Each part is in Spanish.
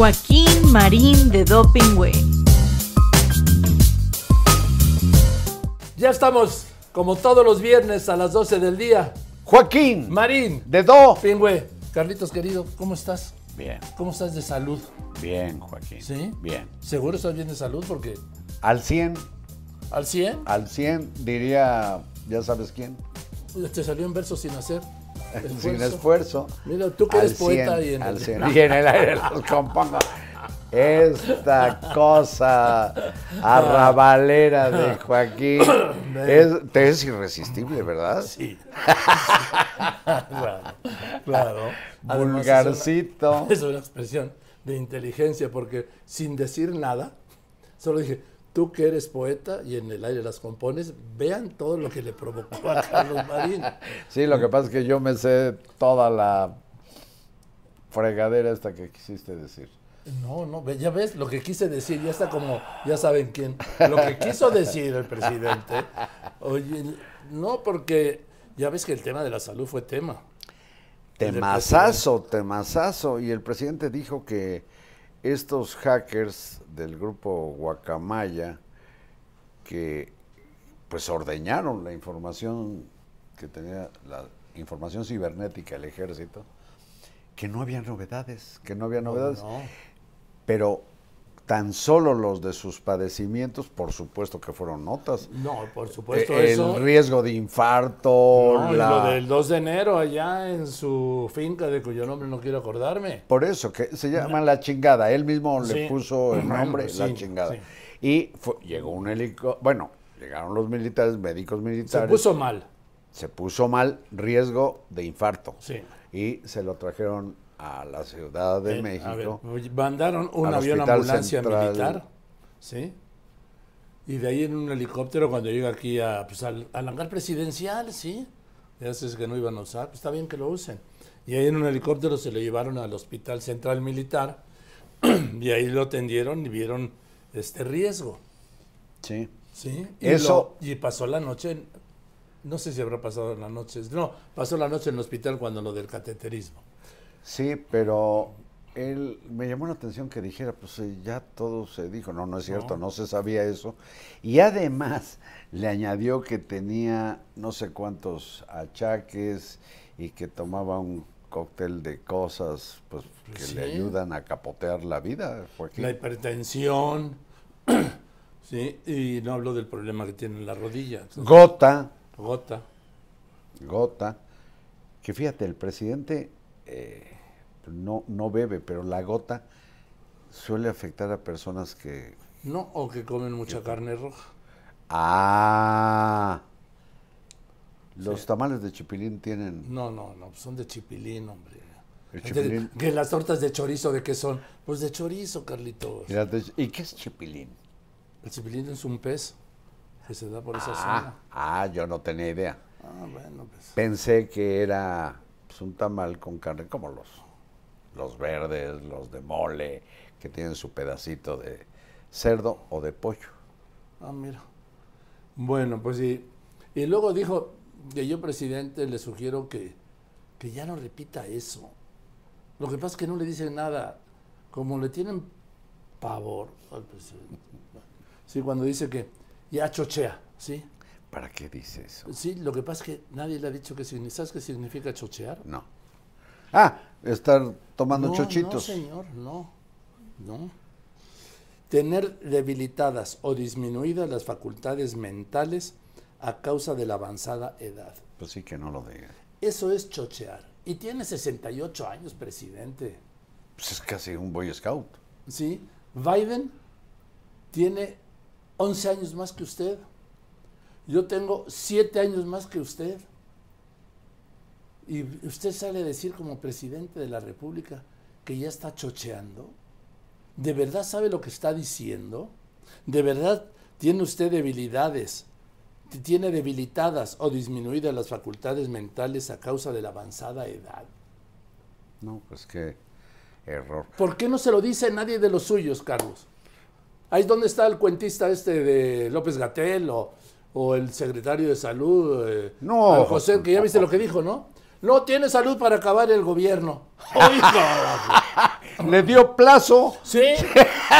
Joaquín Marín de Doping Way. Ya estamos, como todos los viernes a las 12 del día. Joaquín, Marín, de Do. Pingüe, Carlitos querido, ¿cómo estás? Bien, ¿Cómo estás de salud? bien, Joaquín. ¿Sí? Bien. ¿Seguro estás bien de salud? Porque Al 100, al 100 al 100 diría, ya sabes quién, te salió en verso sin hacer. Sin esfuerzo. Mira, tú que eres poeta 100, y en al el- 100, y en el aire los compongo. Esta cosa arrabalera de Joaquín es, te es irresistible, ¿verdad? Sí. claro, claro. Vulgarcito. Es una expresión de inteligencia porque sin decir nada, solo dije, tú que eres poeta y en el aire las compones, vean todo lo que le provocó a Carlos Marín. Sí, lo que pasa es que yo me sé toda la fregadera esta que quisiste decir. No, no, ya ves lo que quise decir, ya está como, ya saben quién. Lo que quiso decir el presidente. Oye, no, porque ya ves que el tema de la salud fue tema. Temazazo, temazazo. Y el presidente dijo que estos hackers del grupo Guacamaya, que pues ordeñaron la información que tenía, la información cibernética del ejército, que no había novedades, que no había novedades. No. Pero tan solo los de sus padecimientos, por supuesto que fueron notas. No, por supuesto el eso. riesgo de infarto, No, la- lo del 2 de enero allá en su finca de cuyo nombre no quiero acordarme. Por eso, que se llama La Chingada. Él mismo Sí. le puso el nombre La Chingada. sí. Y fue- llegó un helicóptero, bueno, llegaron los militares, médicos Se militares. puso mal. se puso mal, riesgo de infarto. Sí. Y se lo trajeron a la Ciudad de Eh, México. a ver, mandaron un avión ambulancia Central. militar, ¿sí? Y de ahí en un helicóptero cuando llega aquí a, pues, al, al hangar presidencial, ¿sí? Ya sé que no iban a usar, pues está bien que lo usen. Y ahí en un helicóptero se lo llevaron al Hospital Central Militar y ahí lo atendieron y vieron este riesgo, Sí. ¿sí? Y, Eso- lo- y pasó la noche, en- no sé si habrá pasado la noche, no, pasó la noche en el hospital cuando lo del cateterismo. Sí, pero él me llamó la atención que dijera, pues eh, ya todo se dijo, no, no es cierto, no, se sabía eso. Y además le añadió que tenía no sé cuántos achaques y que tomaba un cóctel de cosas pues que Sí. le ayudan a capotear la vida, Joaquín. La hipertensión, sí, y no hablo del problema que tiene en la rodilla, Gota, gota. gota, que fíjate, el presidente eh, no, no bebe, pero la gota suele afectar a personas que No, o que comen mucha carne roja. Ah. Los Sí. tamales de chipilín tienen. No, no, no, son de chipilín, hombre. El chipilín. Que las tortas de chorizo, ¿de qué son? Pues de chorizo, Carlitos. ¿Y qué es chipilín? El chipilín es un pez que se da por esa Ah, zona. ah, yo no tenía idea. Ah, bueno, pues. Pensé que era pues, un tamal con carne como los, los verdes, los de mole, que tienen su pedacito de cerdo o de pollo. Ah, mira. Bueno, pues sí. Y luego dijo que yo, presidente, le sugiero que, que ya no repita eso. Lo que pasa es que no le dice nada. Como le tienen pavor al presidente. Sí, cuando dice que ya chochea, ¿sí? ¿Para qué dice eso? Sí, lo que pasa es que nadie le ha dicho que significa. ¿Sabes qué significa chochear? No. Ah, estar tomando no, chochitos. No, señor, no. No. Tener debilitadas o disminuidas las facultades mentales a causa de la avanzada edad. Pues sí que no lo diga. Eso es chochear. Y tiene 68 años, presidente. Pues es casi un boy scout. ¿Sí? Biden tiene 11 años más que usted. Yo tengo 7 años más que usted. Y usted sale a decir como presidente de la República que ya está chocheando. ¿De verdad sabe lo que está diciendo? ¿De verdad tiene usted debilidades? ¿Tiene debilitadas o disminuidas las facultades mentales a causa de la avanzada edad? No, pues qué error. ¿Por qué no se lo dice nadie de los suyos, Carlos? Ahí es donde está el cuentista este de López Gatel o, o el secretario de salud, eh, No. José, que ya viste lo que dijo, ¿no? No tiene salud para acabar el gobierno. Le dio plazo. Sí.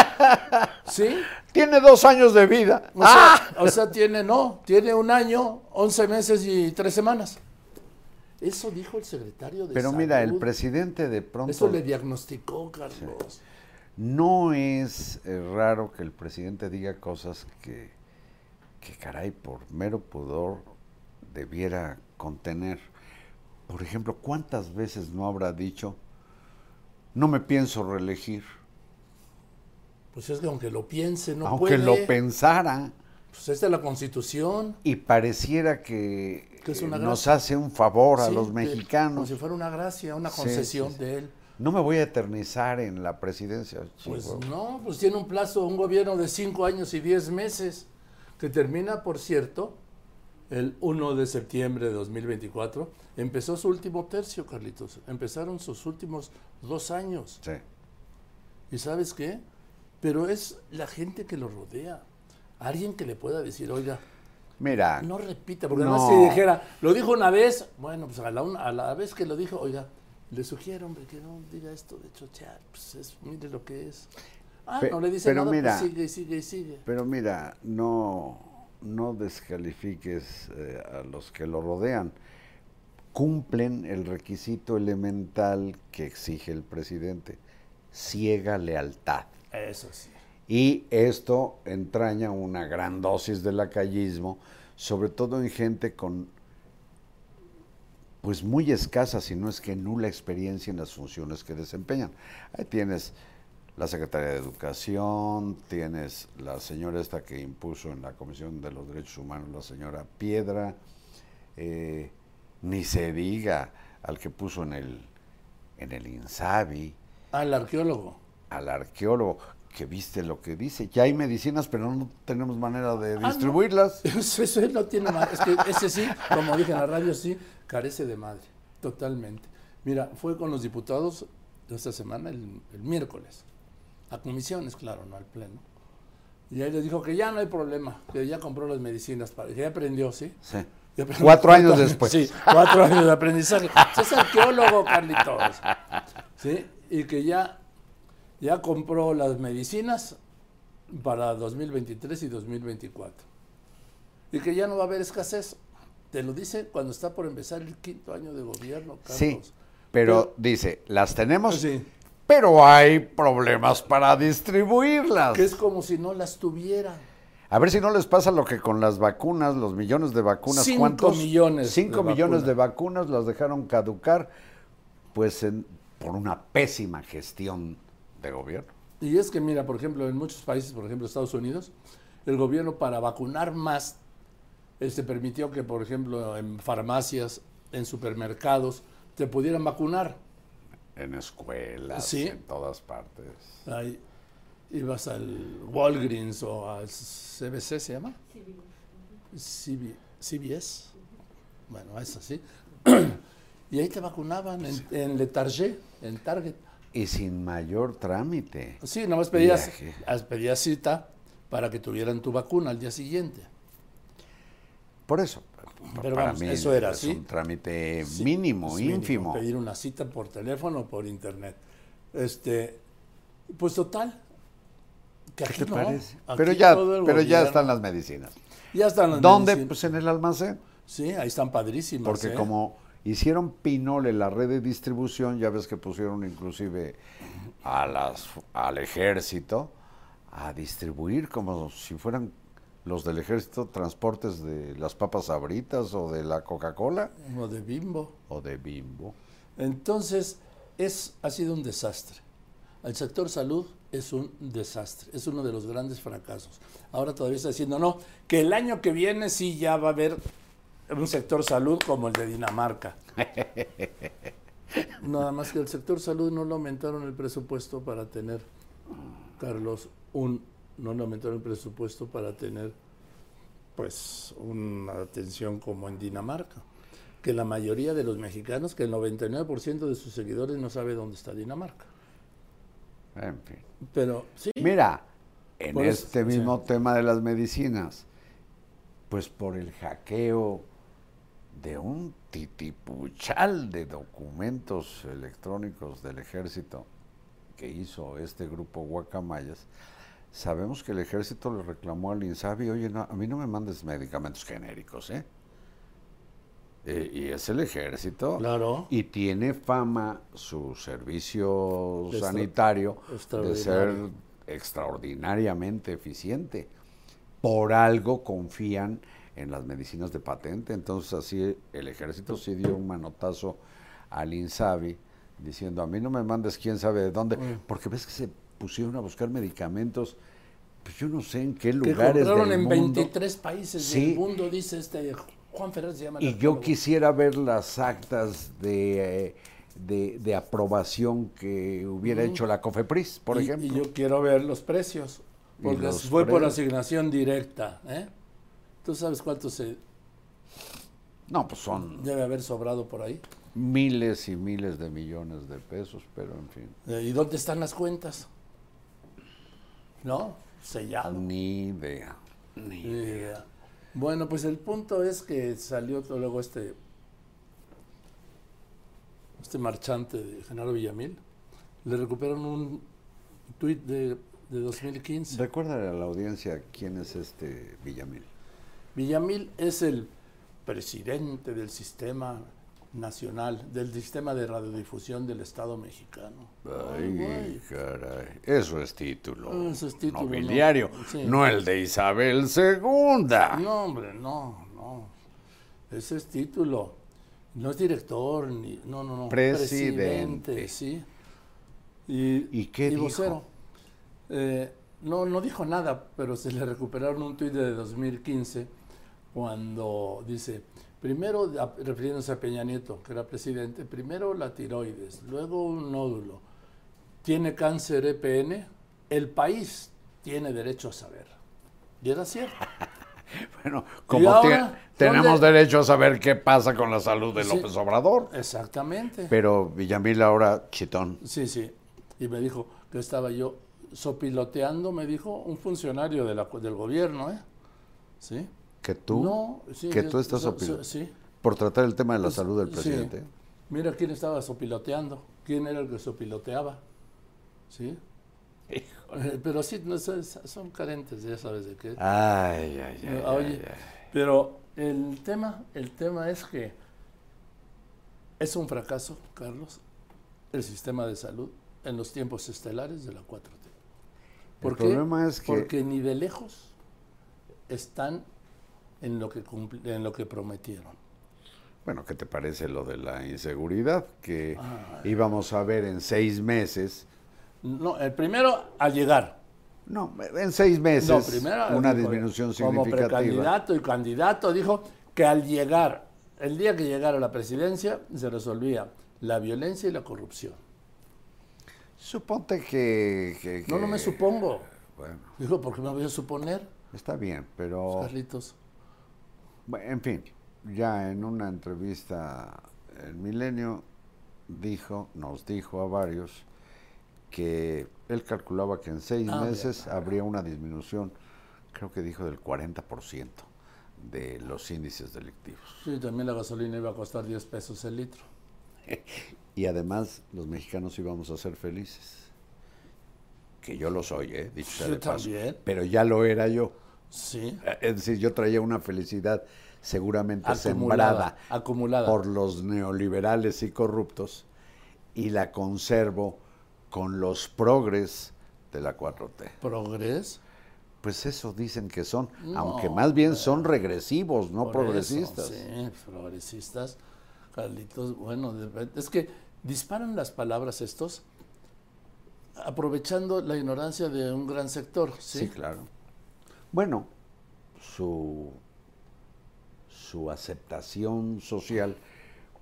sí. Tiene dos años de vida. O sea, o sea, tiene, no, tiene un año, 11 meses y tres semanas. Eso dijo el secretario de Pero mira, el presidente de pronto... Eso le diagnosticó, Carlos. No es eh, raro que el presidente diga cosas que, que, caray, por mero pudor debiera contener. Por ejemplo, ¿cuántas veces no habrá dicho, no me pienso reelegir? Pues es que aunque lo piense, no Aunque puede. lo pensara Pues esta es la constitución. y pareciera que, Que es una eh, nos hace un favor a Sí, los mexicanos. Como si fuera una gracia, una concesión sí, sí. de él. No me voy a eternizar en la presidencia. Pues no, pues tiene un plazo, un gobierno de cinco años y diez meses, que termina, por cierto, el 1 de septiembre de 2024. Empezó su último tercio, Carlitos. Empezaron sus últimos dos años. Sí. ¿Y sabes qué? Pero es la gente que lo rodea. Alguien que le pueda decir, oiga, Mira, no repita, porque No. además si dijera, lo dijo una vez, bueno, pues a la, una- a la vez que lo dijo, oiga, le sugiero, hombre, que no diga esto de chochear, pues es, mire lo que es. Ah, Pe- no le dice pero nada, mira, pues sigue y sigue y sigue. Pero mira, no, no descalifiques eh, a los que lo rodean. Cumplen el requisito elemental que exige el presidente, ciega lealtad. Eso sí. Y esto entraña una gran dosis de lacayismo, sobre todo en gente con pues muy escasa, si no es que nula experiencia en las funciones que desempeñan. Ahí tienes la Secretaría de Educación, tienes la señora esta que impuso en la Comisión de los Derechos Humanos, la señora Piedra, eh, ni se diga al que puso en el, en el INSABI, Al arqueólogo. al arqueólogo, que viste lo que dice. Ya hay medicinas, pero no tenemos manera de no. distribuirlas. Eso, eso no tiene madre. Es que ese sí, como dije en la radio, sí, carece de madre. Totalmente. Mira, fue con los diputados esta semana, el, el miércoles. A comisiones, claro, no al pleno. Y ahí les dijo que ya no hay problema, que ya compró las medicinas, para, que ya aprendió, ¿sí? Sí. Aprendió. Cuatro años después. Sí, cuatro años de aprendizaje. Es arqueólogo, Carlitos. ¿Sí? Y que ya, ya compró las medicinas para 2023 y 2024. Y que ya no va a haber escasez. Te lo dice cuando está por empezar el quinto año de gobierno, Carlos. Sí, pero dice, las tenemos, Sí. Pero hay problemas para distribuirlas. Que es como si no las tuviera. A ver si no les pasa lo que con las vacunas, los millones de vacunas. Cinco ¿Cuántos? millones Cinco de millones de vacunas las dejaron caducar, pues en- por una pésima gestión de gobierno. Y es que, mira, por ejemplo, en muchos países, por ejemplo, Estados Unidos, el gobierno para vacunar más, se permitió que, por ejemplo, en farmacias, en supermercados, te pudieran vacunar. En escuelas, Sí. en todas partes. Ahí ibas al Walgreens o al CBC, ¿se llama? CB CBS. Bueno, es así. y ahí te vacunaban en, en Le Target, en Target. Y sin mayor trámite. Sí, nomás pedías, pedías cita para que tuvieran tu vacuna al día siguiente. Por eso, Pero para vamos, mí eso era es así. un trámite Sí, mínimo, ínfimo. Pedir una cita por teléfono o por internet. Este, pues total. Que ¿Qué te no, parece? Pero ya, pero ya están las medicinas. Ya están las ¿Dónde? medicinas. Pues en el almacén. Sí, ahí están padrísimas. Porque ¿eh? como hicieron Pinole la red de distribución, ya ves que pusieron inclusive a las, al ejército a distribuir como si fueran los del ejército transportes de las papas sabritas o de la Coca-Cola Uno de bimbo. o de Bimbo. Entonces, es, ha sido un desastre. El sector salud es un desastre, es uno de los grandes fracasos. Ahora todavía está diciendo, no, que el año que viene sí ya va a haber un sector salud como el de Dinamarca. Nada más que el sector salud no le aumentaron el presupuesto para tener, Carlos, un, no aumentaron el presupuesto para tener, pues, una atención como en Dinamarca. Que la mayoría de los mexicanos, que el 99% de sus seguidores no sabe dónde está Dinamarca. En fin. Pero sí, Mira, en este sí. mismo tema de las medicinas, pues por el hackeo de un titipuchal de documentos electrónicos del ejército, que hizo este grupo Guacamayas, sabemos que el ejército le reclamó al INSABI, oye, no, a mí no me mandes medicamentos genéricos, ¿eh? Eh, y es el ejército. Claro. Y tiene fama su servicio Extra- sanitario de ser extraordinariamente eficiente. Por algo confían en las medicinas de patente. Entonces así el ejército sí dio un manotazo al INSABI diciendo, a mí no me mandes quién sabe de dónde, Mm. porque ves que se pusieron a buscar medicamentos, pues yo no sé en qué Que lugares compraron del en mundo. 23 países Sí. del mundo, dice este Juan Ferrer se llama. Y yo quisiera ver las actas de, eh, de, de aprobación que hubiera hecho la COFEPRIS, por Y- ejemplo. Y yo quiero ver los precios. Porque los fue por asignación directa. ¿eh? ¿Tú sabes cuánto se No, pues son debe haber sobrado por ahí? miles y miles de millones de pesos, pero en fin, Eh, ¿Y dónde están las cuentas? ¿No? Sellado. ni idea. Ni Eh, bueno, pues el punto es que salió todo luego este este marchante de Genaro Villamil. Le recuperaron un tuit de, de 2015. Recuérdale a la audiencia quién es este Villamil. Villamil es el presidente del sistema nacional, del sistema de radiodifusión del Estado mexicano. Ay, caray. Eso es título. Eso es título, nobiliario, no. Sí. no el de Isabel II. No, hombre, no, no. Ese es título. No es director, ni. No, no, no. Presidente. sí. Y, ¿Y qué dijo? vocero. Eh, no, no dijo nada, pero se le recuperaron un tuit de 2015 cuando dice, primero, refiriéndose a Peña Nieto, que era presidente, primero la tiroides, luego un nódulo, tiene cáncer EPN, el país tiene derecho a saber. Y era cierto. Bueno, como ahora, te- tenemos dónde- derecho a saber qué pasa con la salud de Sí. López Obrador. Exactamente. Pero Villamil ahora chitón. Sí, sí. Y me dijo que estaba yo sopiloteando, me dijo un funcionario de la, del gobierno, ¿eh? ¿Sí? Que tú, No, sí, que yo- tú estás so- sí. por tratar el tema de la Pues, salud del sí. presidente. Mira quién estaba sopiloteando, quién era el que sopiloteaba. ¿Sí? Eh, Pero sí, no, son, son carentes, ya sabes de qué. Ay, ay, ay. Ay, Oye, ay. pero el tema, el tema es que es un fracaso, Carlos, el sistema de salud en los tiempos estelares de la 4T. ¿Por El problema es que- Porque ni de lejos están en lo que en lo que prometieron. Bueno, ¿qué te parece lo de la inseguridad? Que Ah. íbamos a ver en seis meses. No, el primero al llegar. No, en seis meses No, primero una dijo, disminución como significativa. precandidato y candidato dijo que al llegar, el día que llegara a la presidencia, se resolvía la violencia y la corrupción. Suponte que, que- No, no me supongo. Bueno, Digo, ¿por qué me voy a suponer, está bien, pero Carlitos? En fin, ya en una entrevista el Milenio dijo, nos dijo a varios que él calculaba que en seis Ah, meses habría una disminución, creo que dijo del 40% de los índices delictivos. Sí, también la gasolina iba a costar 10 pesos el litro. Y además los mexicanos íbamos a ser felices. Que yo lo soy, ¿eh? Dicho sea Yo de paso. también. Pero ya lo era yo. Sí. Eh, Es decir, yo traía una felicidad seguramente Acumulada, sembrada acumulada. por los neoliberales y corruptos y la conservo con los progres de la 4T. Progres. Pues eso dicen que son, No, aunque más bien son regresivos, no progresistas. eso, sí, progresistas. Carlitos, bueno, es que disparan las palabras estos aprovechando la ignorancia de un gran sector. Sí, Sí, claro. Bueno, su, su aceptación social,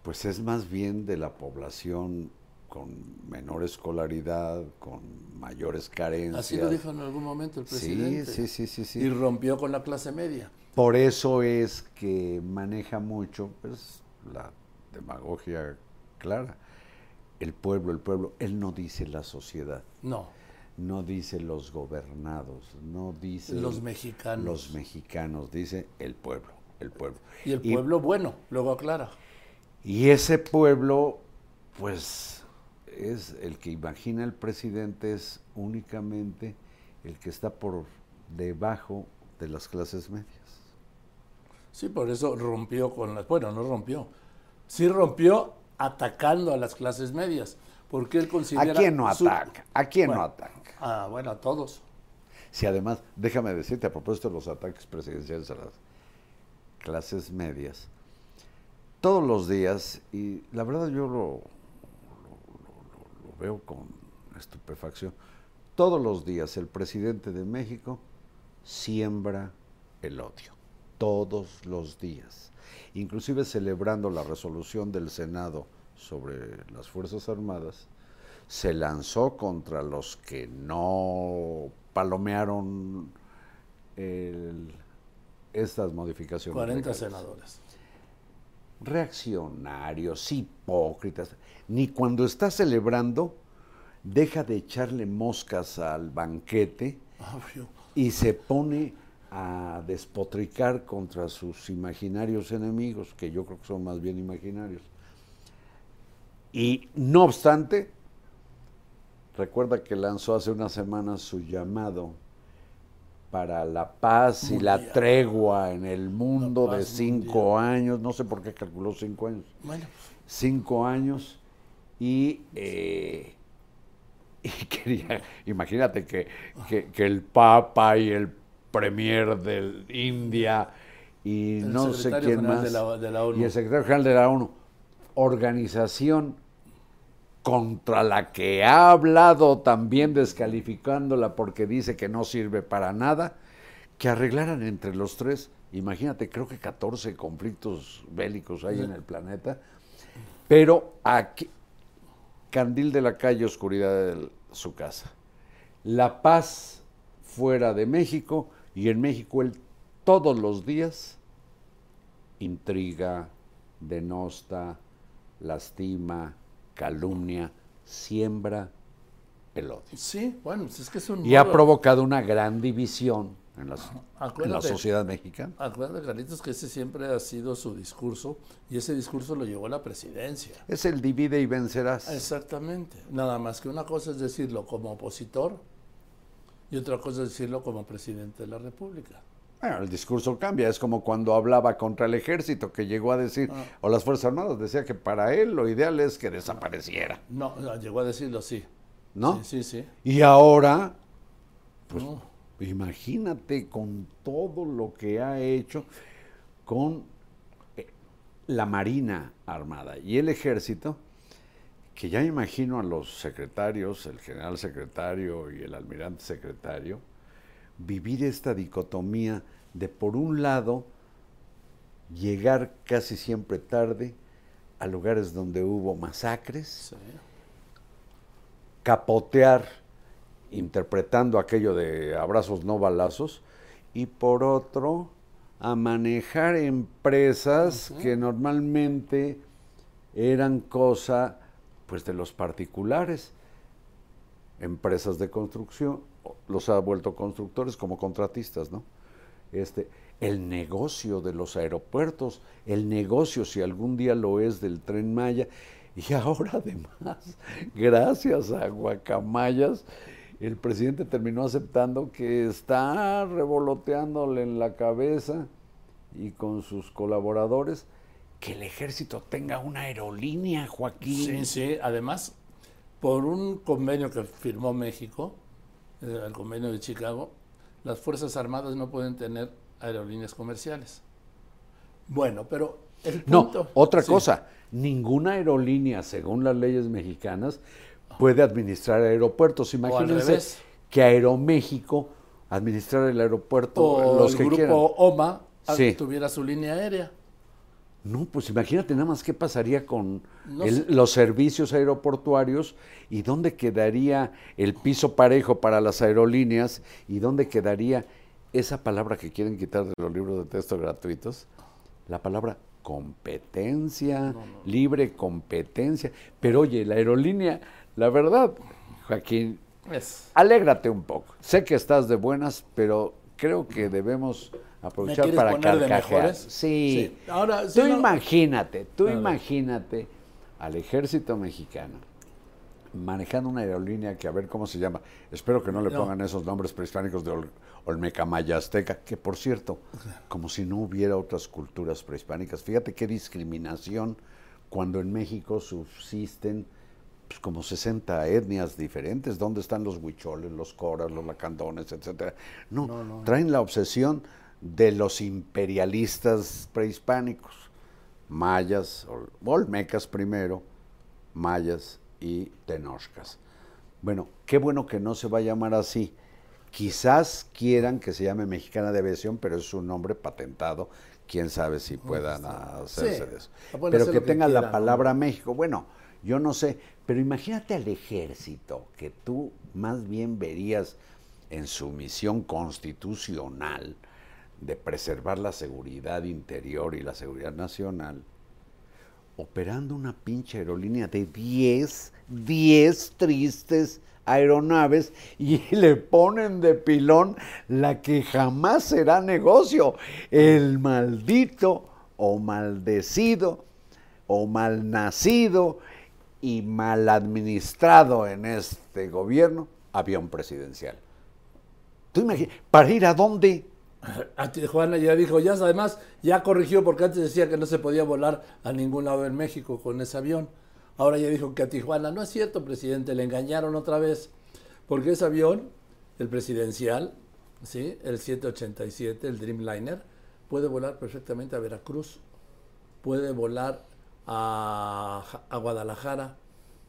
pues es más bien de la población con menor escolaridad, con mayores carencias. Así lo dijo en algún momento el Sí, presidente. sí, sí, sí, sí. Y rompió con la clase media. Por eso es que maneja mucho pues, la demagogia clara. El pueblo, el pueblo. Él no dice la sociedad, No, no dice los gobernados, no dice los mexicanos. los mexicanos, dice el pueblo, el pueblo. y el pueblo bueno, luego aclara. y ese pueblo, pues, es el que imagina el presidente es únicamente el que está por debajo de las clases medias. Sí, por eso rompió con las... Bueno, no rompió. Sí rompió atacando a las clases medias. Porque él considera... ¿A quién no ataca? ¿A quién no ataca? Ah, bueno, a todos. Si además, déjame decirte a propósito de los ataques presidenciales a las clases medias, todos los días, y la verdad yo lo, lo veo con estupefacción, todos los días el presidente de México siembra el odio, todos los días, inclusive celebrando la resolución del Senado sobre las Fuerzas Armadas, se lanzó contra los que no palomearon el- estas modificaciones. 40 legales. senadores. Reaccionarios, hipócritas. Ni cuando está celebrando deja de echarle moscas al banquete Obvio. y se pone a despotricar contra sus imaginarios enemigos, que yo creo que son más bien imaginarios. Y no obstante, recuerda que lanzó hace unas semanas su llamado para la paz y la tregua en el mundo de cinco años, no sé por qué calculó cinco años, Bueno, cinco años. Y, eh, y quería, imagínate que, que- que el Papa y el Premier de India y El no sé quién más de la- de la ONU. y el secretario general de la ONU, organización contra la que ha hablado también descalificándola porque dice que no sirve para nada, que arreglaran entre los tres, imagínate, creo que 14 conflictos bélicos hay en el planeta, pero aquí, candil de la calle, oscuridad de su casa. La paz fuera de México y en México él todos los días intriga, denosta, lastima, calumnia, siembra el odio. sí, bueno, pues es que es un Y ha provocado una gran división en, las- en la sociedad mexicana. Acuérdate, Carlitos, que ese siempre ha sido su discurso y ese discurso lo llevó a la presidencia. Es el divide y vencerás. Exactamente. Nada más que una cosa es decirlo como opositor y otra cosa es decirlo como presidente de la República. Bueno, el discurso cambia, es como cuando hablaba contra el ejército, que llegó a decir, Ah. o las Fuerzas Armadas, decía que para él lo ideal es que desapareciera, No, no, llegó a decirlo sí. ¿no? Sí, sí, sí. Y ahora, pues No. imagínate con todo lo que ha hecho con eh, la Marina Armada y el Ejército, que ya imagino a los secretarios, el general secretario y el almirante secretario, vivir esta dicotomía de, por un lado, llegar casi siempre tarde a lugares donde hubo masacres, sí. capotear interpretando aquello de abrazos no balazos y por otro a manejar empresas que normalmente eran cosa pues de los particulares empresas de construcción los ha vuelto constructores como contratistas no este el negocio de los aeropuertos el negocio si algún día lo es del tren Maya y ahora además gracias a Guacamayas el presidente terminó aceptando que está revoloteándole en la cabeza y con sus colaboradores que el ejército tenga una aerolínea, Joaquín. Sí, sí. Además, por un convenio que firmó México, eh, el convenio de Chicago, las Fuerzas Armadas no pueden tener aerolíneas comerciales. Bueno, pero el No, punto... otra Sí. cosa, ninguna aerolínea, según las leyes mexicanas, puede administrar aeropuertos. Imagínense que Aeroméxico administrar el aeropuerto, O los el que grupo quieran. OMA Sí. tuviera su línea aérea. No, pues imagínate nada más qué pasaría con No el- los servicios aeroportuarios y dónde quedaría el piso parejo para las aerolíneas y dónde quedaría esa palabra que quieren quitar de los libros de texto gratuitos, la palabra competencia, libre competencia. Pero oye, la aerolínea, la verdad, Joaquín, Es. alégrate un poco. Sé que estás de buenas, pero creo que debemos ¿Me aprovechar para carcajear. Sí. Sí. Ahora, tú imagínate, tú imagínate al ejército mexicano manejando una aerolínea que a ver cómo se llama. Espero que no le No. pongan esos nombres prehispánicos de Ol- Olmecamaya Azteca, que por cierto, como si no hubiera otras culturas prehispánicas. Fíjate qué discriminación cuando en México subsisten pues, como 60 etnias diferentes. ¿Dónde están los huicholes, los coras, los lacandones, etcétera? No, No, no. traen la obsesión de los imperialistas prehispánicos, mayas, ol- olmecas primero, mayas y tenochcas. Bueno, qué bueno que no se va a llamar así. Quizás quieran que se llame Mexicana de Aviación, pero es un nombre patentado. Quién sabe si puedan hacerse Sí, de eso. pueden Pero que que tenga la palabra México. Bueno, yo no sé, pero imagínate al ejército, que tú más bien verías en su misión constitucional de preservar la seguridad interior y la seguridad nacional, operando una pinche aerolínea de 10, 10 tristes aeronaves y le ponen de pilón la que jamás será negocio, el maldito o maldecido o malnacido y mal administrado en este gobierno avión presidencial. ¿Tú imaginas? ¿Para ir a dónde? A Tijuana ya dijo, ya además ya corrigió porque antes decía que no se podía volar a ningún lado en México con ese avión. Ahora ya dijo que a Tijuana, no es cierto, presidente, le engañaron otra vez. Porque ese avión, el presidencial, ¿sí? el 787, el Dreamliner, puede volar perfectamente a Veracruz, puede volar a, a Guadalajara,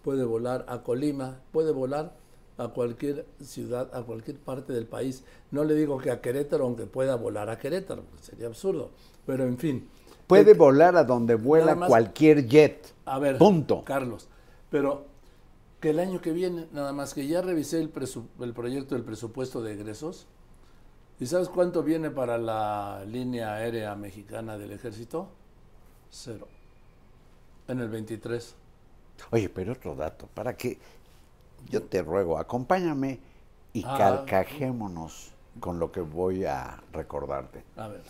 puede volar a Colima, puede volar a cualquier ciudad, a cualquier parte del país. No le digo que a Querétaro, aunque pueda volar a Querétaro, sería absurdo. Pero en fin. Puede Eh, volar a donde vuela más- cualquier jet. a ver, Punto. Carlos, pero que el año que viene, nada más que ya revisé el, el proyecto del presupuesto de egresos, ¿y sabes cuánto viene para la línea aérea mexicana del ejército? Cero. En el 23. Oye, pero otro dato, para que yo te ruego, acompáñame y Ah. carcajémonos con lo que voy a recordarte. A ver.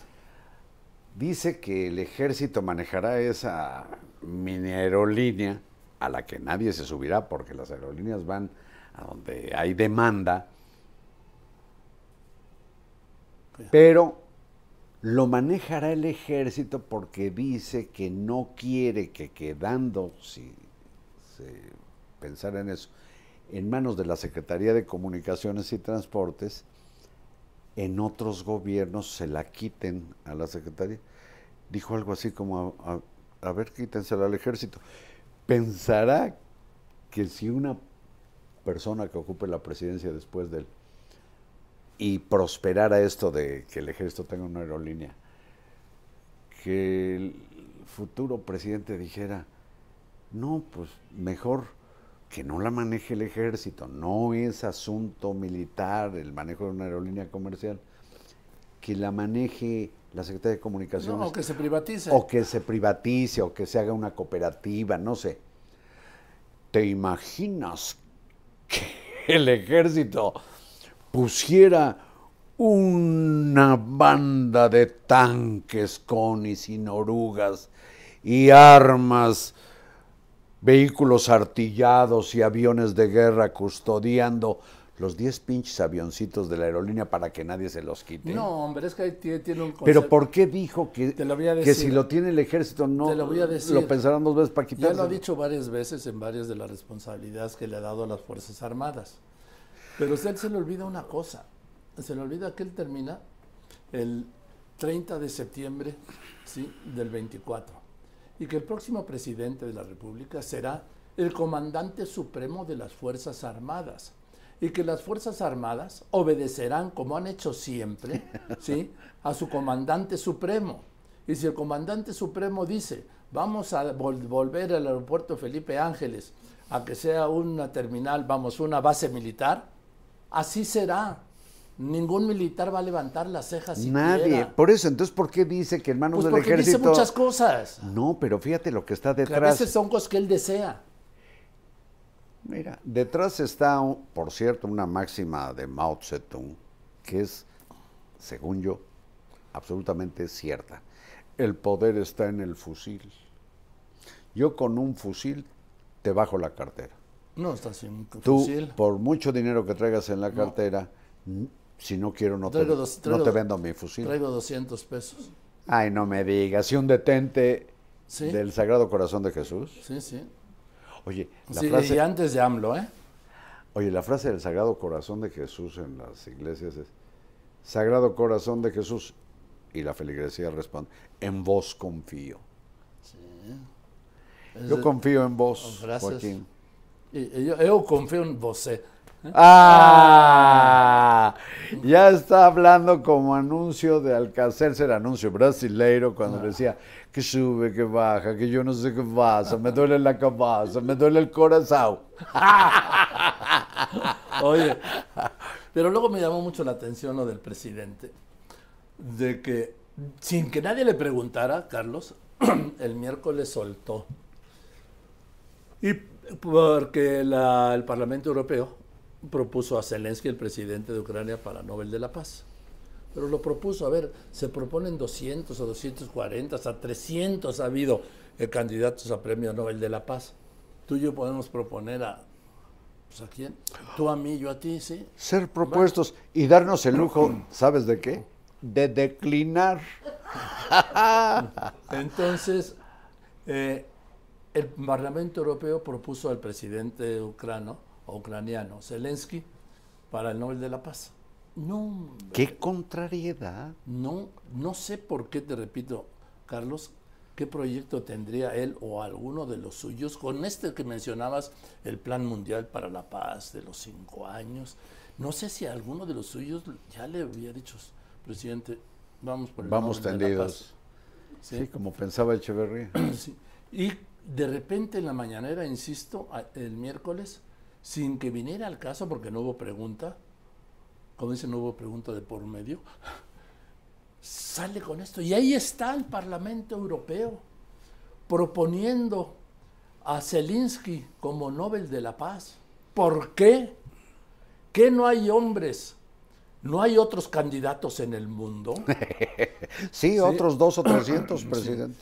Dice que el ejército manejará esa mini aerolínea a la que nadie se subirá porque las aerolíneas van a donde hay demanda, pero lo manejará el ejército porque dice que no quiere que quedando, si se pensara en eso, en manos de la Secretaría de Comunicaciones y Transportes, en otros gobiernos se la quiten a la Secretaría. Dijo algo así como, a, a- a ver, quítensela al ejército. Pensará que si una persona que ocupe la presidencia después de él y prosperara esto de que el ejército tenga una aerolínea, que el futuro presidente dijera, no, pues mejor que no la maneje el ejército, no es asunto militar el manejo de una aerolínea comercial, que la maneje la Secretaría de Comunicaciones. No, o que se privatice. O que se privatice, o que se haga una cooperativa, no sé. ¿Te imaginas que el ejército pusiera una banda de tanques con y sin orugas y armas, vehículos artillados y aviones de guerra custodiando los 10 pinches avioncitos de la aerolínea para que nadie se los quite? No, hombre, es que ahí tie- tiene un Pero. ¿por qué dijo que, Te lo voy a que si lo tiene el ejército no Te lo voy a decir. lo pensarán dos veces para Ya quitarse? lo ha dicho varias veces en varias de las responsabilidades que le ha dado a las Fuerzas Armadas. Pero a usted se le olvida una cosa. Se le olvida que él termina el 30 de septiembre ¿sí? del 24. Y que el próximo presidente de la República será el comandante supremo de las Fuerzas Armadas. Y que las Fuerzas Armadas obedecerán, como han hecho siempre, ¿sí? a su comandante supremo. Y si el comandante supremo dice, vamos a vol- volver al aeropuerto Felipe Ángeles a que sea una terminal, vamos, una base militar, así será. Ningún militar va a levantar las cejas siquiera. Nadie. Por eso, entonces, ¿por qué dice que en manos Pues del porque ejército... dice muchas cosas. No, pero fíjate lo que está Que a detrás. veces son cosas que él desea. Mira, detrás está, por cierto, una máxima de Mao Zedong, que es, según yo, absolutamente cierta. El poder está en el fusil. Yo con un fusil te bajo la cartera. No, está sin Tú, fusil. por mucho dinero que traigas en la cartera, si no quiero, no, te, Traigo no te vendo mi fusil. Traigo 200 pesos. Ay, no me digas, si un detente Sí. del Sagrado Corazón de Jesús. Sí, sí. Oye, la Sí, frase, y antes de AMLO, ¿eh? oye, la frase del Sagrado Corazón de Jesús en las iglesias es Sagrado Corazón de Jesús y la feligresía responde, en vos confío. Yo de- confío en vos, Gracias. Joaquín. y- y yo, yo confío en vos. eh. ¡Ah! Ya está hablando como anuncio de Alcacerse, el anuncio brasileiro, cuando decía que sube, que baja, que yo no sé qué pasa, me duele la cabeza, me duele el corazón. Oye, pero luego me llamó mucho la atención lo del presidente, de que sin que nadie le preguntara, Carlos, el miércoles soltó. Y porque la- el Parlamento Europeo propuso a Zelensky, el presidente de Ucrania, para Nobel de la Paz. Pero lo propuso, a ver, se proponen 200 o 240, hasta 300 ha habido eh, candidatos a premio Nobel de la Paz. Tú y yo podemos proponer a, pues, ¿a quién? Tú a mí, yo a ti, sí. Ser propuestos y darnos el lujo, ¿sabes de qué? De declinar. Entonces, eh, el Parlamento Europeo propuso al presidente ucrano, o ucraniano, Zelensky, para el Nobel de la Paz. No, ¡Qué contrariedad! no, no sé por qué, te repito, Carlos, qué proyecto tendría él o alguno de los suyos con este que mencionabas, el Plan Mundial para la Paz de los cinco años. No sé si alguno de los suyos ya le había dicho, presidente, vamos por el Vamos Nobel de la Paz". tendidos. Sí, como pensaba Echeverría. Sí. Y de repente en la mañanera, insisto, el miércoles, sin que viniera al caso, porque no hubo pregunta, como dice, no hubo pregunta de por medio, sale con esto. Y ahí está el Parlamento Europeo proponiendo a Zelensky como Nobel de la Paz. ¿Por qué? ¿Que no hay hombres? ¿No hay otros candidatos en el mundo? Sí, otros dos o trescientos, presidente.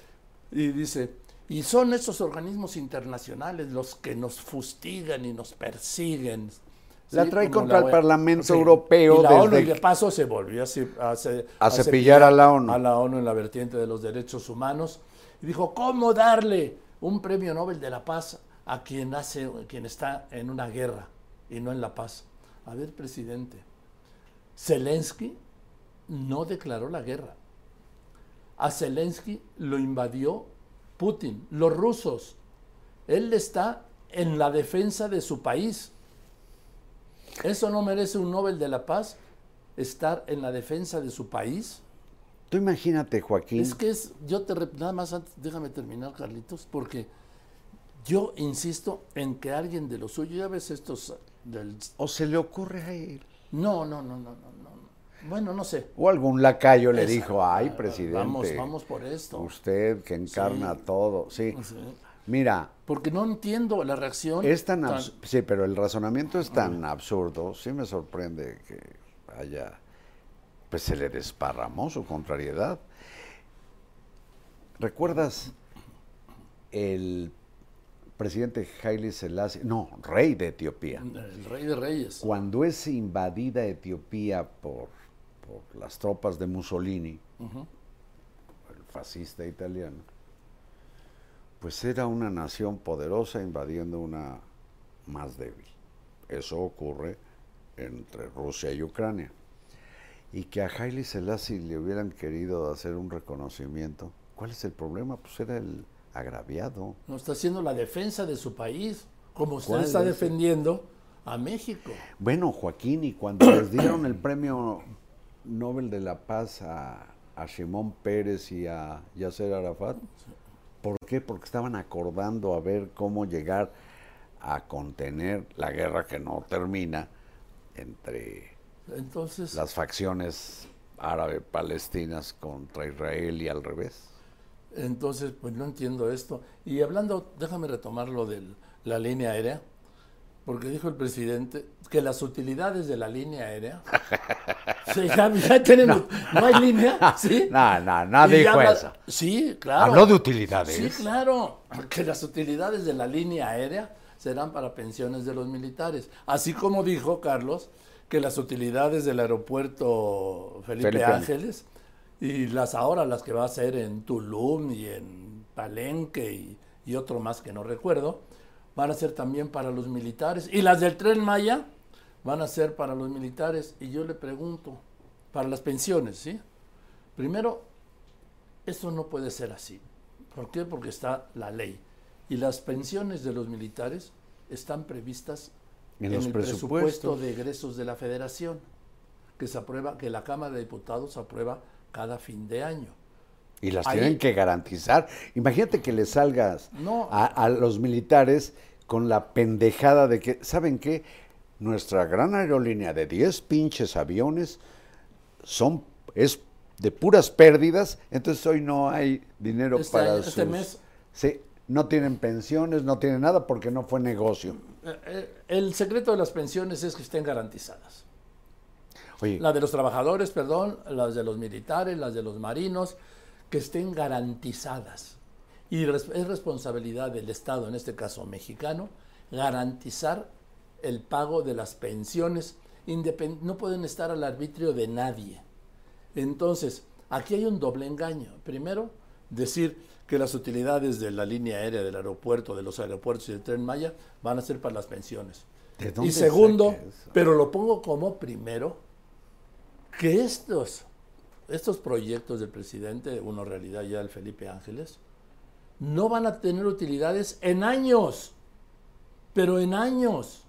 Y dice, y son esos organismos internacionales los que nos fustigan y nos persiguen. La Sí, trae como contra el OEA. Parlamento Europeo Y la ONU, y de que- paso, se volvió a, ce- a ce- A cepillar a la ONU. A la ONU en la vertiente de los derechos humanos. Y dijo, ¿cómo darle un premio Nobel de la Paz a quien, hace, quien está en una guerra y no en la paz? A ver, presidente, Zelensky no declaró la guerra. A Zelensky lo invadió Putin, los rusos. Él está en la defensa de su país. ¿Eso no merece un Nobel de la Paz? Estar en la defensa de su país. Tú imagínate, Joaquín. Es que es, yo te, nada más antes, déjame terminar, Carlitos, porque yo insisto en que alguien de los suyos, ya ves estos del... ¿O se le ocurre a él? No, no, no, no, no, no. Bueno, no sé. O algún lacayo le Esa- dijo, ay, presidente. Vamos, vamos por esto. Usted que encarna Sí. todo. Sí. Sí. Mira, Porque no entiendo la reacción. es tan, tan- Sí, pero el razonamiento es tan absurdo. Sí me sorprende que haya. Pues se le desparramó su contrariedad. ¿Recuerdas el presidente Haile Selassie? No, rey de Etiopía. El rey de reyes. Cuando es invadida Etiopía por, por las tropas de Mussolini, el fascista italiano, pues era una nación poderosa invadiendo una más débil. Eso ocurre entre Rusia y Ucrania. Y que a Haile Selassie le hubieran querido hacer un reconocimiento, ¿cuál es el problema? Pues era el agraviado. No está haciendo la defensa de su país, como usted ¿Cuál está es? defendiendo a México. Bueno, Joaquín, y cuando les dieron el premio Nobel de la Paz a, a Shimon Pérez y a Yasser Arafat, ¿por qué? Porque estaban acordando a ver cómo llegar a contener la guerra que no termina entre Entonces, las facciones árabe-palestinas contra Israel y al revés. entonces, pues no entiendo esto. Y hablando, déjame retomar lo de la línea aérea, porque dijo el presidente que las utilidades de la línea aérea, sí, ya, ya tienen, no. hay línea, ¿sí? No, no, no dijo habla- eso. Sí, claro. Habló de utilidades. Sí, claro, que las utilidades de la línea aérea serán para pensiones de los militares. Así como dijo Carlos que las utilidades del aeropuerto Felipe, Felipe Ángeles y las ahora las que va a ser en Tulum y en Palenque y, y otro más que no recuerdo, van a ser también para los militares. Y las del tren Maya van a ser para los militares. Y yo le pregunto, para las pensiones, ¿sí? Primero, eso no puede ser así. ¿Por qué? Porque está la ley. Y las pensiones de los militares están previstas En en, los el presupuesto de egresos de la federación, que se aprueba, que la Cámara de Diputados aprueba cada fin de año. Y las Ahí- tienen que garantizar. Imagínate que le salgas No. a, a los militares con la pendejada de que, ¿saben qué? Nuestra gran aerolínea de 10 pinches aviones son, es de puras pérdidas, entonces hoy no hay dinero Este para año- este sus- mes- Sí, no tienen pensiones, no tienen nada porque no fue negocio. Eh, eh, El secreto de las pensiones es que estén garantizadas. Oye, La de los trabajadores, perdón, las de los militares, las de los marinos, que estén garantizadas. Y es responsabilidad del Estado, en este caso mexicano, garantizar el pago de las pensiones. independ- no pueden estar al arbitrio de nadie. Entonces, aquí hay un doble engaño. Primero, decir que las utilidades de la línea aérea del aeropuerto, de los aeropuertos y del tren Maya van a ser para las pensiones. ¿de dónde Y segundo, pero lo pongo como primero, que estos, estos proyectos del presidente, uno realidad ya el Felipe Ángeles, no van a tener utilidades en años, pero en años.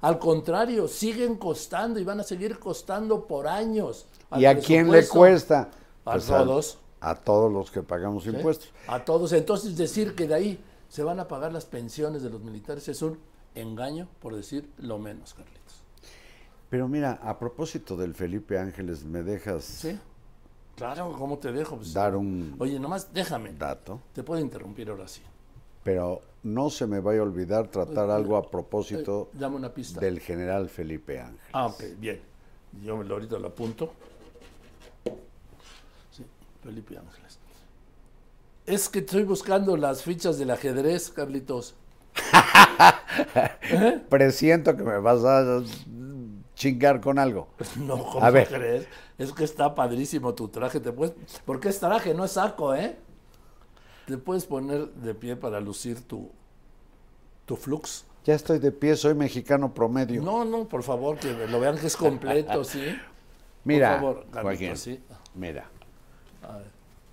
Al contrario, siguen costando y van a seguir costando por años. ¿Y a quién le cuesta? A Pues al- todos. A todos los que pagamos ¿sí? impuestos. A todos. Entonces decir que de ahí se van a pagar las pensiones de los militares es un engaño, por decir lo menos, Carlitos. Pero mira, a propósito del Felipe Ángeles, ¿me dejas ¿Sí? Claro, ¿cómo te dejo? Pues, dar un Oye, nomás déjame. dato? Te puedo interrumpir ahora sí. Pero no se me vaya a olvidar tratar algo a propósito Eh, dame una pista. del general Felipe Ángel. Ah, ok, bien. Yo me lo ahorita lo apunto. Sí, Felipe Ángeles. Es que estoy buscando las fichas del ajedrez, Carlitos. Presiento que me vas a chingar con algo. No, ¿cómo A ver. crees? Es que está padrísimo tu traje. Te puedes, porque es traje, no es saco, ¿eh? Te puedes poner de pie para lucir tu, tu flux. Ya estoy de pie, soy mexicano promedio. No, no, por favor, que lo vean que es completo, ¿sí? Mira, por favor, Joaquín, sí. mira, A ver,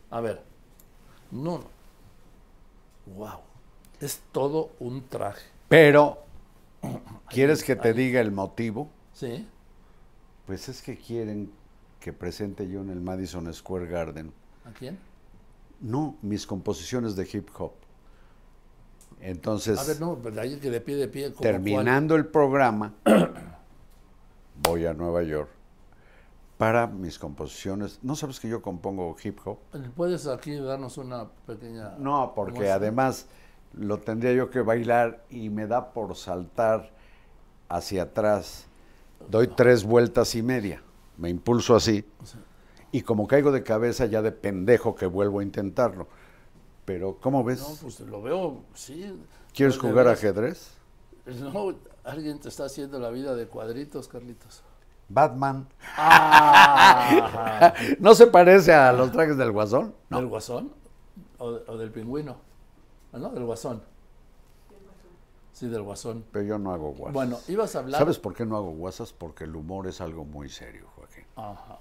a ver. No, no. Wow. Es todo un traje. pero ¿quieres que te diga el motivo? ¿Sí? Pues es que quieren que presente yo en el Madison Square Garden. ¿A quién? No, mis composiciones de hip hop. Entonces, A ver, no, pero ahí que de pie de pie. terminando el programa, voy a Nueva York para mis composiciones. ¿No sabes que yo compongo hip hop? cuál. ¿Puedes aquí darnos una pequeña. No, porque muestra? además lo tendría yo que bailar y me da por saltar hacia atrás. Doy tres vueltas y media. Me impulso así. Y como caigo de cabeza ya de pendejo que vuelvo a intentarlo. Pero, ¿cómo ves? No, pues lo veo, sí. ¿Quieres jugar ajedrez? No, alguien te está haciendo la vida de cuadritos, Carlitos. Batman. Ah, ¿No se parece a los trajes del guasón? ¿Del guasón? ¿O, o del pingüino? ¿No? Del guasón. Sí, del guasón. Pero yo no hago guasas. Bueno, ibas a hablar. ¿Sabes por qué no hago guasas? Porque el humor es algo muy serio, Joaquín. Ajá.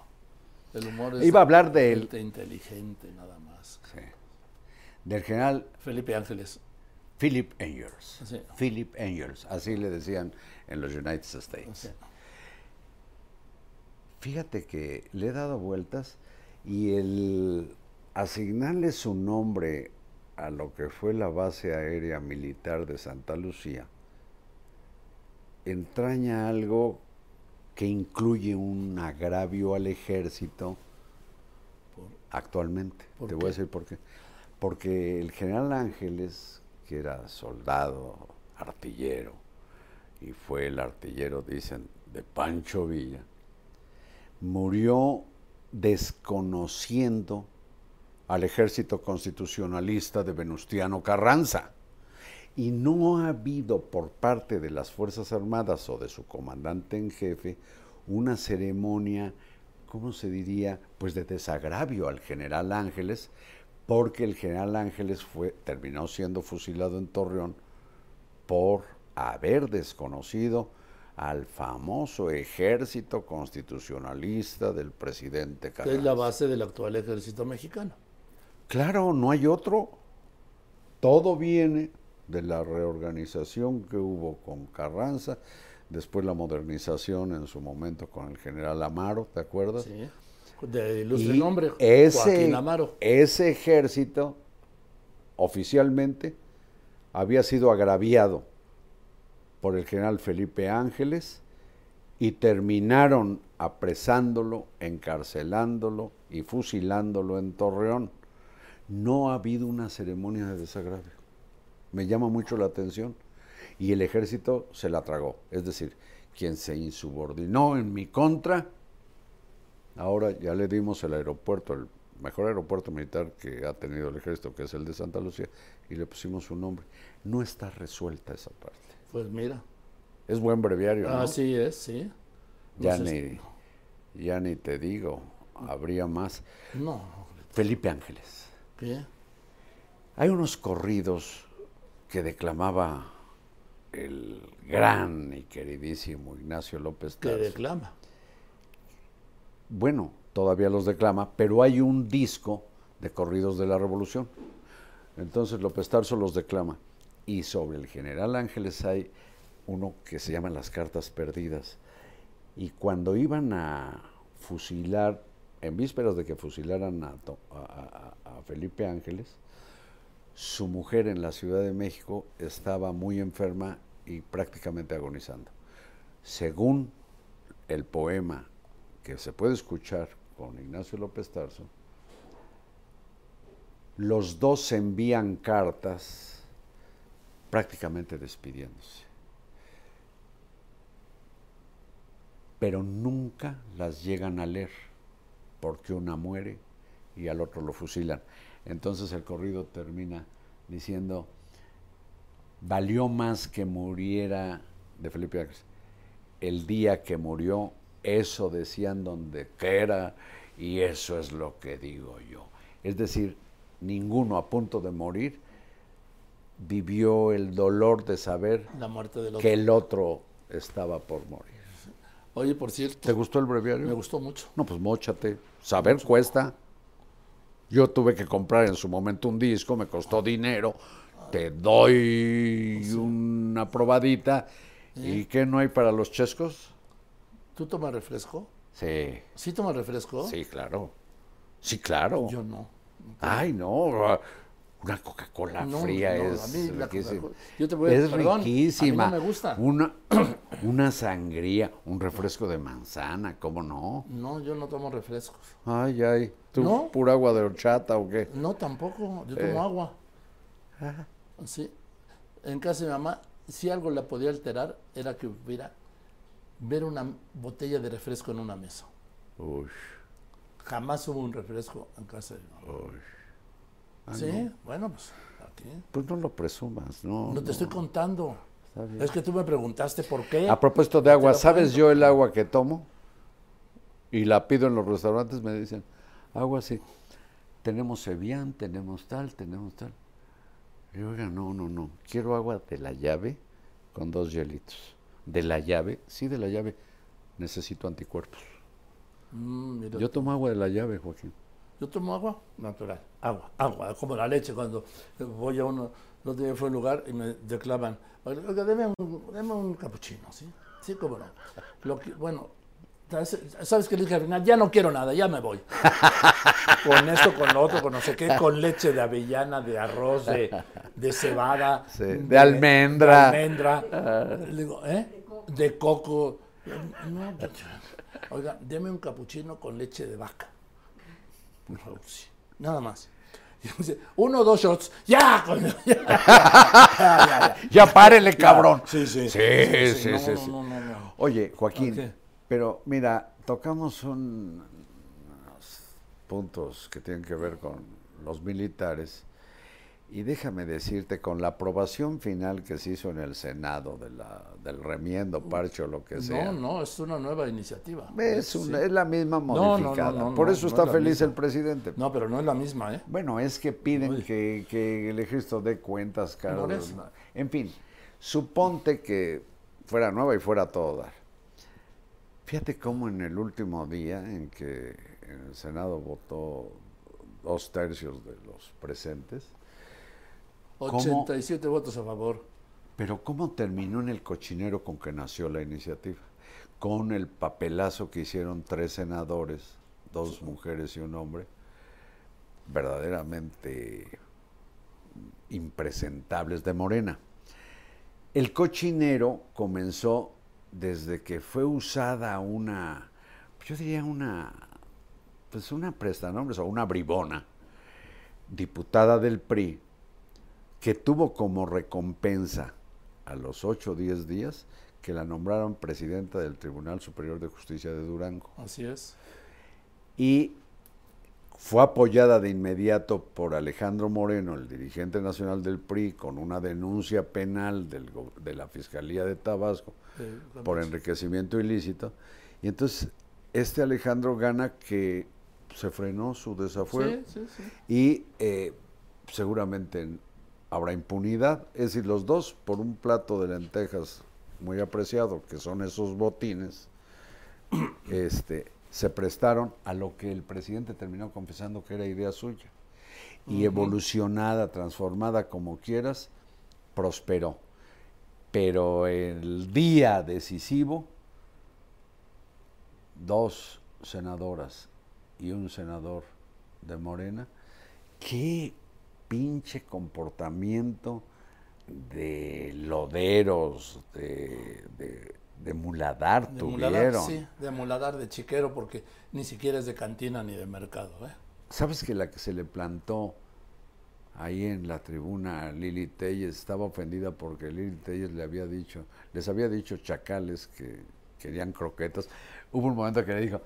El humor es. Iba a hablar del- gente inteligente, nada más. Sí. Del general Felipe Ángeles. Philip Engels. Sí. Philip Engels, así le decían en los United States. Sí. Fíjate que le he dado vueltas y el asignarle su nombre a lo que fue la base aérea militar de Santa Lucía entraña algo que incluye un agravio al ejército actualmente. ¿Por Te qué? voy a decir por qué. Porque el general Ángeles, que era soldado, artillero, y fue el artillero, dicen, de Pancho Villa, murió desconociendo al ejército constitucionalista de Venustiano Carranza. Y no ha habido por parte de las Fuerzas Armadas o de su comandante en jefe una ceremonia, ¿cómo se diría? Pues de desagravio al general Ángeles, porque el general Ángeles fue, terminó siendo fusilado en Torreón por haber desconocido al famoso ejército constitucionalista del presidente Que es la base del actual ejército mexicano. Claro, no hay otro. Todo viene de la reorganización que hubo con Carranza, después la modernización en su momento con el general Amaro, ¿te acuerdas? Sí. De ilustre nombre, ese, Joaquín Amaro. ese ejército oficialmente había sido agraviado por el general Felipe Ángeles y terminaron apresándolo, encarcelándolo y fusilándolo en Torreón. No ha habido una ceremonia de desagravio. Me llama mucho la atención. Y el ejército se la tragó. Es decir, quien se insubordinó en mi contra, ahora ya le dimos el aeropuerto, el mejor aeropuerto militar que ha tenido el ejército, que es el de Santa Lucía, y le pusimos su nombre. No está resuelta esa parte. Pues mira. Es buen breviario, ¿no? Así es, sí. ya, Entonces, ni, ya ni te digo, habría más. No. Felipe Ángeles. Hay unos corridos que declamaba el gran y queridísimo Ignacio López Que Tarso. declama. Bueno, todavía los declama, pero hay un disco de corridos de la Revolución. Entonces López Tarso los declama. Y sobre el general Ángeles hay uno que se llama Las Cartas Perdidas. Y cuando iban a fusilar, en vísperas de que fusilaran a, To- a- a- Felipe Ángeles, su mujer en la Ciudad de México estaba muy enferma y prácticamente agonizando. Según el poema que se puede escuchar con Ignacio López Tarso, los dos envían cartas prácticamente despidiéndose. Pero nunca las llegan a leer, porque una muere y al otro lo fusilan. Entonces el corrido termina diciendo, valió más que muriera de Felipe Ángeles. El día que murió, eso decían donde quiera y eso es lo que digo yo. Es decir, ninguno a punto de morir vivió el dolor de saber La muerte del otro. que el otro estaba por morir. Oye, por cierto, ¿Te gustó el breviario? me gustó mucho. No, pues mochate. Saber cuesta. Yo tuve que comprar en su momento un disco, me costó dinero. Te doy una probadita. ¿Y qué no hay para los chescos? ¿Tú tomas refresco? Sí, ¿Sí tomas refresco? sí, claro. Sí, claro. Yo no. Ay, no. Una Coca-Cola No, fría no, es a mí la riquísima. Yo te voy a- es perdón, a mí riquísima. no me gusta. Una, una sangría, un refresco de manzana, ¿cómo no? No, yo no tomo refrescos. Ay, ay. ¿Tú ¿No? pura agua de horchata o qué? No, tampoco. Yo tomo Eh. agua. Sí. En casa de mi mamá, si algo la podía alterar, era que hubiera ver una botella de refresco en una mesa. Uy, Jamás hubo un refresco en casa de mi mamá. uy. Ah, sí, no. bueno, pues aquí. Pues no lo presumas, no. No te estoy contando. Está bien. Es que tú me preguntaste por qué. A propósito de agua, ¿sabes yo el agua que tomo? Y la pido en los restaurantes, me dicen, agua sí. Tenemos Evian, tenemos tal, tenemos tal. Y yo, oiga, no, no, no. Quiero agua de la llave con dos hielitos. De la llave, sí, de la llave. Necesito anticuerpos. Mm, Yo tomo agua de la llave, Joaquín. Yo tomo agua natural, agua, agua, como la leche. Cuando voy a uno, no te fue a un lugar y me declaman, oiga, deme un, deme un capuchino, ¿sí? Sí, cómo no. Lo que, bueno, ¿sabes- ¿sabes qué le dije al final? Ya no quiero nada, ya me voy. con esto, con lo otro, con no sé qué, con leche de avellana, de arroz, de, de cebada. Sí, de almendra. de almendra. Le digo, ¿eh? De coco. No, oiga, deme un capuchino con leche de vaca. Nada más. Uno o dos shots. ¡Ya! ya, ya, ya, ya. Ya párele, cabrón. Sí, sí. Sí, sí, no, sí, no, sí. no, no, no. Oye, Joaquín, pero mira, tocamos un- unos puntos que tienen que ver con los militares Y déjame decirte, con la aprobación final que se hizo en el Senado de la, del remiendo, parche o lo que sea. No, no, es una nueva iniciativa. Es, Sí. una- es la misma No, no, no, modificada. no, Por eso está es feliz misma. el presidente. No, pero no es la misma, ¿eh? Bueno, es que piden Uy. que, que el ejército dé cuentas, Carlos. En fin, suponte que fuera nueva y fuera todo dar. Fíjate cómo en el último día en que en el Senado votó dos tercios de los presentes, ¿Cómo? 87 votos a favor. pero cómo terminó en el cochinero con que nació la iniciativa, con el papelazo que hicieron tres senadores, dos mujeres y un hombre, verdaderamente impresentables de Morena. El cochinero comenzó desde que fue usada una, yo diría una, pues una prestanombres o una bribona, diputada del PRI, que tuvo como recompensa a los 8 o 10 días que la nombraron presidenta del Tribunal Superior de Justicia de Durango. Así es. Y fue apoyada de inmediato por Alejandro Moreno, el dirigente nacional del PRI, con una denuncia penal del de la Fiscalía de Tabasco Eh, por enriquecimiento ilícito. Y entonces este Alejandro gana que se frenó su desafuero Sí, sí, sí. y eh, seguramente habrá impunidad. Es decir, los dos por un plato de lentejas muy apreciado, que son esos botines, este, se prestaron a lo que el presidente terminó confesando que era idea suya. Y evolucionada, transformada como quieras, prosperó. Pero el día decisivo, dos senadoras y un senador de Morena, qué pinche comportamiento de loderos, de, de, de muladar De tuvieron. muladar, sí, de muladar, de chiquero, porque ni siquiera es de cantina ni de mercado, ¿eh? ¿Sabes que la que se le plantó ahí en la tribuna a Lili Telles estaba ofendida porque Lili Telles le había dicho, les había dicho chacales que querían croquetas? Hubo un momento que le dijo,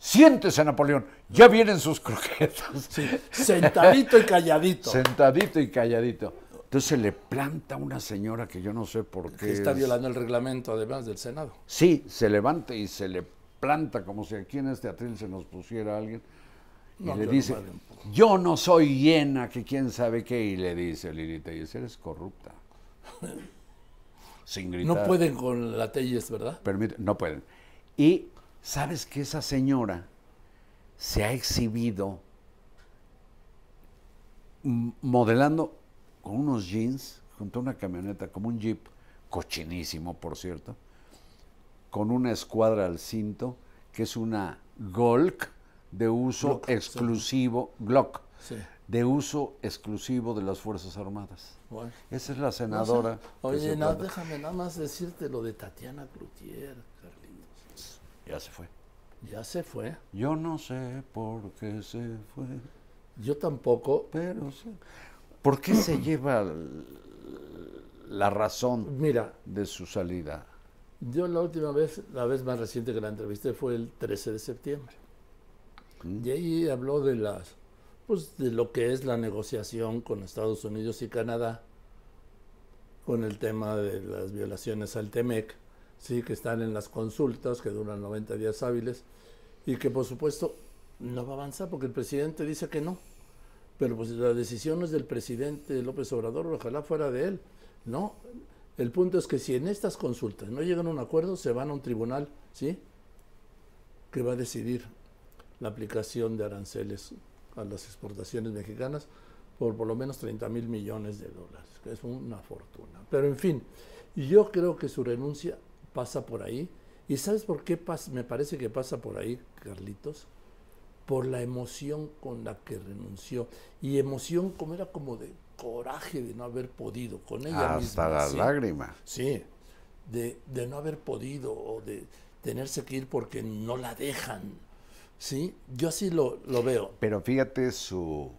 siéntese Napoleón, ya vienen sus croquetas. Sí, sentadito y calladito. Sentadito y calladito. Entonces se le planta una señora que yo no sé por qué. que está es- violando el reglamento, además del Senado. Sí, se levanta y se le planta como si aquí en este atril se nos pusiera alguien. Y No, le dice, no vale yo no soy hiena, que quién sabe qué. Y le dice Lili Telles, eres corrupta. Sin gritar. No pueden con la Telles, ¿verdad? Permite- no pueden. Y sabes que esa señora se ha exhibido modelando con unos jeans junto a una camioneta, como un jeep, cochinísimo, por cierto, con una escuadra al cinto, que es una Golk de uso Glock, sí. exclusivo, Glock, Sí. de uso exclusivo de las Fuerzas Armadas. Bueno. Esa es la senadora. Oye, se no, déjame nada más decirte lo de Tatiana Cloutier. Ya se fue. Ya se fue. Yo no sé por qué se fue. Yo tampoco. Pero sí. ¿Por qué se lleva la razón Mira, de su salida? yo la última vez, la vez más reciente que la entrevisté fue el 13 de septiembre. Y ahí habló de las, pues de lo que es la negociación con Estados Unidos y Canadá, con el tema de las violaciones al TEMEC, sí, que están en las consultas, que duran 90 días hábiles, y que por supuesto no va a avanzar porque el presidente dice que no. Pero pues la decisión es del presidente López Obrador, ojalá fuera de él. No, el punto es que si en estas consultas no llegan a un acuerdo, se van a un tribunal, ¿sí? Que va a decidir la aplicación de aranceles a las exportaciones mexicanas por por lo menos 30 mil millones de dólares, que es una fortuna. Pero en fin, yo creo que su renuncia pasa por ahí. ¿Y sabes por qué pas- me parece que pasa por ahí, Carlitos? Por la emoción con la que renunció. Y emoción como era como de coraje de no haber podido con ella. Hasta la ¿sí? lágrima. Sí, de, de no haber podido o de tenerse que ir porque no la dejan. ¿Sí? Yo así lo, lo veo. Pero fíjate su,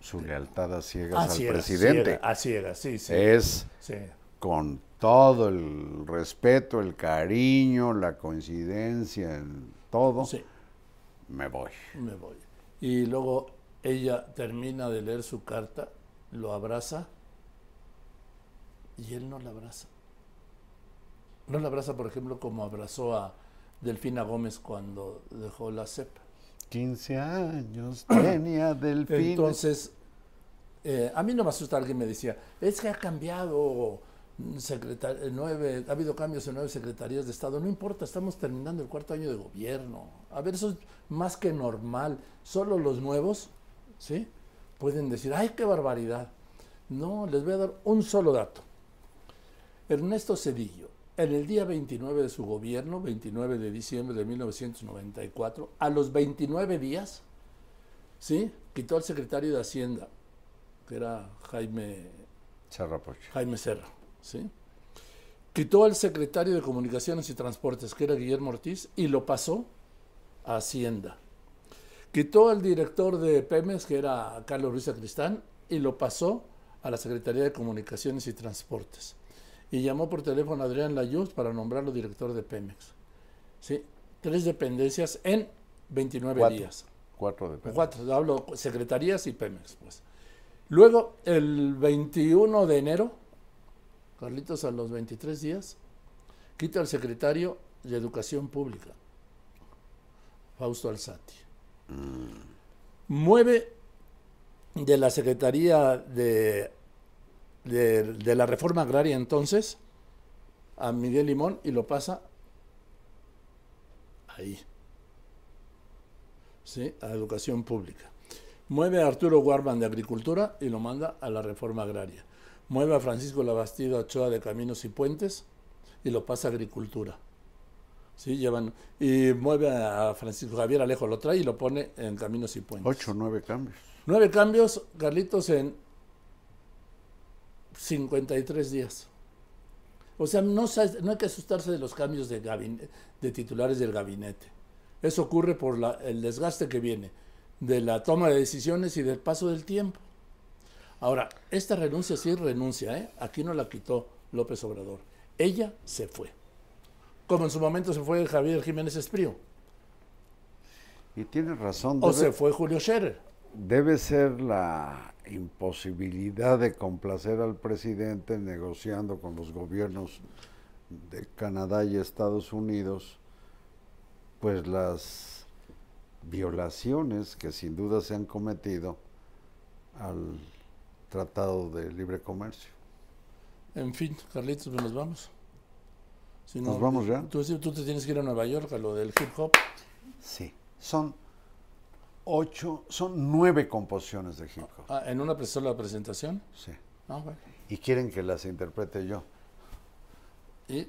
su lealtad a ciegas al Así era, presidente. ciega, así era, sí, sí. Es sí. Con todo el respeto, el cariño, la coincidencia, en todo, Sí, me voy. me voy. Y luego ella termina de leer su carta lo abraza y él no la abraza. No la abraza, por ejemplo, como abrazó a Delfina Gómez cuando dejó la CEP. 15 años tenía Delfina. Entonces, eh, a mí no me asusta, alguien me decía, es que ha cambiado nueve, ha habido cambios en nueve secretarías de Estado, no importa, estamos terminando el cuarto año de gobierno. A ver, eso es más que normal. Solo los nuevos, ¿sí? Pueden decir, ay, qué barbaridad. No, les voy a dar un solo dato. Ernesto Cedillo, en el día 29 de su gobierno, 29 de diciembre de 1994, a los 29 días, ¿sí? Quitó al secretario de Hacienda, que era Jaime Charrapoche. Jaime Serra, ¿sí? Quitó al secretario de Comunicaciones y Transportes, que era Guillermo Ortiz, y lo pasó a Hacienda. Quitó al director de Pemex, que era Carlos Ruiz Sacristán, y lo pasó a la Secretaría de Comunicaciones y Transportes. Y llamó por teléfono a Adrián Layuz para nombrarlo director de Pemex. ¿Sí? Tres dependencias en 29 Cuatro. días. Cuatro de Cuatro, hablo secretarías y Pemex, pues. Luego, el 21 de enero, Carlitos, a los 23 días, quita al secretario de Educación Pública, Fausto Alzati. Mueve de la Secretaría de, de, de la Reforma Agraria entonces a Miguel Limón y lo pasa ahí. ¿sí? a educación pública. Mueve a Arturo Guarman de Agricultura y lo manda a la reforma agraria. Mueve a Francisco Labastida Ochoa de Caminos y Puentes y lo pasa a Agricultura. ¿Sí? Llevan, y mueve a Francisco Javier Alejo, lo trae y lo pone en Caminos y Puentes. Ocho, nueve cambios. Nueve cambios, Carlitos, en 53 días. O sea, no, se- no hay que asustarse de los cambios de, gabine- de titulares del gabinete. Eso ocurre por la- el desgaste que viene de la toma de decisiones y del paso del tiempo. Ahora, esta renuncia sí es renuncia, ¿eh? Aquí no la quitó López Obrador. Ella se fue. Como en su momento se fue Javier Jiménez Esprío. Y tienes razón. O se fue Julio Scherer. Debe ser la imposibilidad de complacer al presidente negociando con los gobiernos de Canadá y Estados Unidos, pues las violaciones que sin duda se han cometido al Tratado de Libre Comercio. En fin, Carlitos, pues nos vamos. Si ¿Nos vamos ya? Tú, tú te tienes que ir a Nueva York a lo del hip hop. Sí, son ocho, son nueve composiciones de hip hop. Ah, ¿En una sola presentación? Sí. Ah, bueno. Y quieren que las interprete yo. Y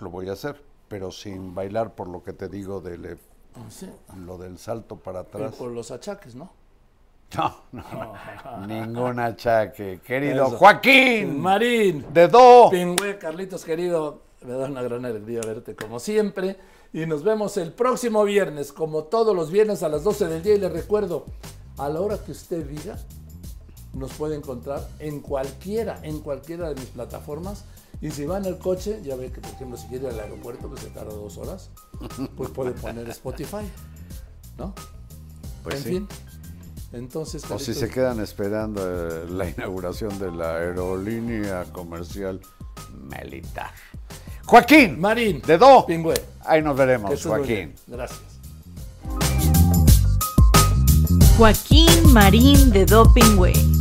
Lo voy a hacer, pero sin bailar por lo que te digo de le- ah, sí, lo del salto para pero atrás. por los achaques, ¿no? No, no, no. Ningún achaque. Querido Eso. Joaquín, Marín, de Do. Pingüe, Carlitos querido, me da una gran alegría verte como siempre. Y nos vemos el próximo viernes, como todos los viernes a las 12 del día. Y les recuerdo, a la hora que usted diga, nos puede encontrar en cualquiera, en cualquiera de mis plataformas. Y si va en el coche, ya ve que, por ejemplo, si quiere ir al aeropuerto, que se tarda dos horas, pues puede poner Spotify, ¿no? Pues en sí. fin. Entonces, O si se quedan esperando eh, la inauguración de la aerolínea comercial militar. Joaquín, Marín, de Do. Pingüe, Ahí nos veremos, Joaquín. Gracias. Joaquín Marín de Dopingway.